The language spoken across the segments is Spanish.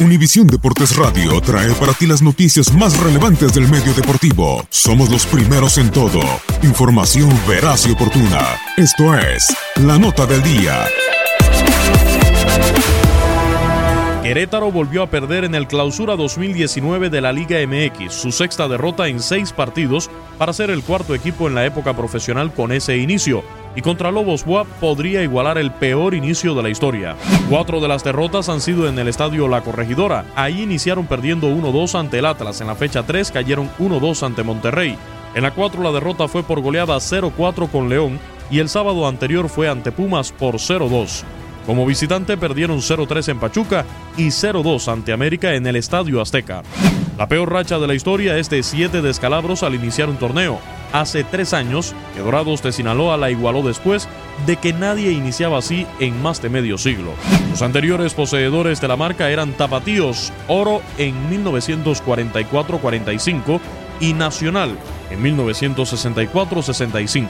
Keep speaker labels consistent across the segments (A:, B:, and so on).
A: Univisión Deportes Radio trae para ti las noticias más relevantes del medio deportivo. Somos los primeros en todo. Información veraz y oportuna. Esto es La Nota del Día.
B: Querétaro volvió a perder en el Clausura 2019 de la Liga MX, su sexta derrota en seis partidos para ser el cuarto equipo en la época profesional con ese inicio. Y contra Lobos WAP podría igualar el peor inicio de la historia. Cuatro de las derrotas han sido en el estadio La Corregidora. Ahí iniciaron perdiendo 1-2 ante el Atlas. En la fecha 3 cayeron 1-2 ante Monterrey. En la 4 la derrota fue por goleada 0-4 con León y el sábado anterior fue ante Pumas por 0-2. Como visitante perdieron 0-3 en Pachuca y 0-2 ante América en el Estadio Azteca. La peor racha de la historia es de 7 descalabros al iniciar un torneo. Hace tres años que Dorados de Sinaloa la igualó después de que nadie iniciaba así en más de medio siglo. Los anteriores poseedores de la marca eran Tapatíos, Oro en 1944-45 y Nacional en 1964-65.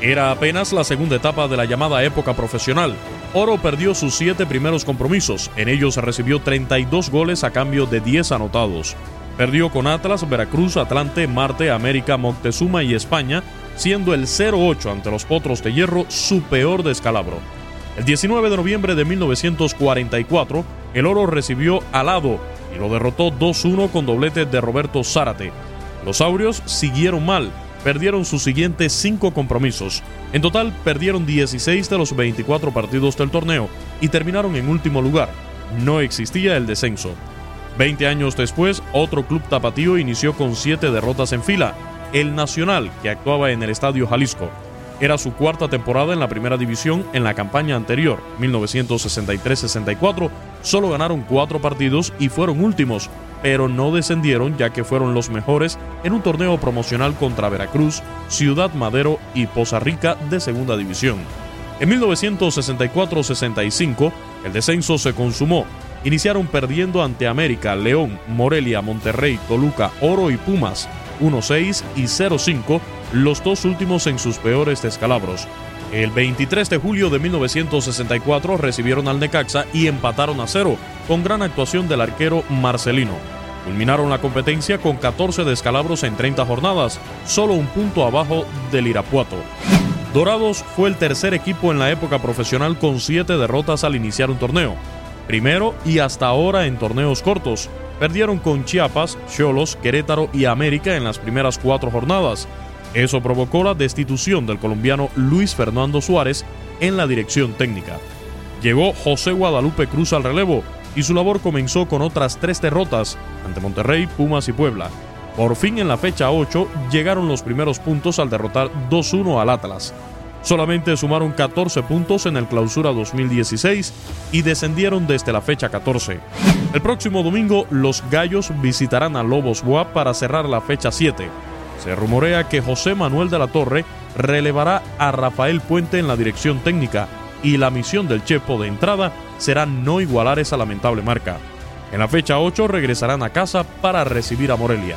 B: Era apenas la segunda etapa de la llamada época profesional. Oro perdió sus siete primeros compromisos, en ellos recibió 32 goles a cambio de 10 anotados. Perdió con Atlas, Veracruz, Atlante, Marte, América, Moctezuma y España, siendo el 0-8 ante los Potros de Hierro su peor descalabro. El 19 de noviembre de 1944, el Oro recibió al lado y lo derrotó 2-1 con doblete de Roberto Zárate. Los Aurios siguieron mal, perdieron sus siguientes cinco compromisos. En total perdieron 16 de los 24 partidos del torneo y terminaron en último lugar. No existía el descenso. Veinte años después, otro club tapatío inició con siete derrotas en fila, el Nacional, que actuaba en el Estadio Jalisco. Era su cuarta temporada en la primera división en la campaña anterior, 1963-64. Solo ganaron cuatro partidos y fueron últimos, pero no descendieron ya que fueron los mejores en un torneo promocional contra Veracruz, Ciudad Madero y Poza Rica de segunda división. En 1964-65, el descenso se consumó. Iniciaron perdiendo ante América, León, Morelia, Monterrey, Toluca, Oro y Pumas, 1-6 y 0-5, los dos últimos en sus peores descalabros. El 23 de julio de 1964 recibieron al Necaxa y empataron a cero, con gran actuación del arquero Marcelino. Culminaron la competencia con 14 descalabros en 30 jornadas, solo un punto abajo del Irapuato. Dorados fue el tercer equipo en la época profesional con 7 derrotas al iniciar un torneo. Primero y hasta ahora en torneos cortos. Perdieron con Chiapas, Cholos, Querétaro y América en las primeras cuatro jornadas. Eso provocó la destitución del colombiano Luis Fernando Suárez en la dirección técnica. Llegó José Guadalupe Cruz al relevo y su labor comenzó con otras tres derrotas ante Monterrey, Pumas y Puebla. Por fin en la fecha 8 llegaron los primeros puntos al derrotar 2-1 al Atlas. Solamente sumaron 14 puntos en el clausura 2016 y descendieron desde la fecha 14. El próximo domingo los Gallos visitarán a Lobos Boa para cerrar la fecha 7. Se rumorea que José Manuel de la Torre relevará a Rafael Puente en la dirección técnica y la misión del Chepo de entrada será no igualar esa lamentable marca. En la fecha 8 regresarán a casa para recibir a Morelia.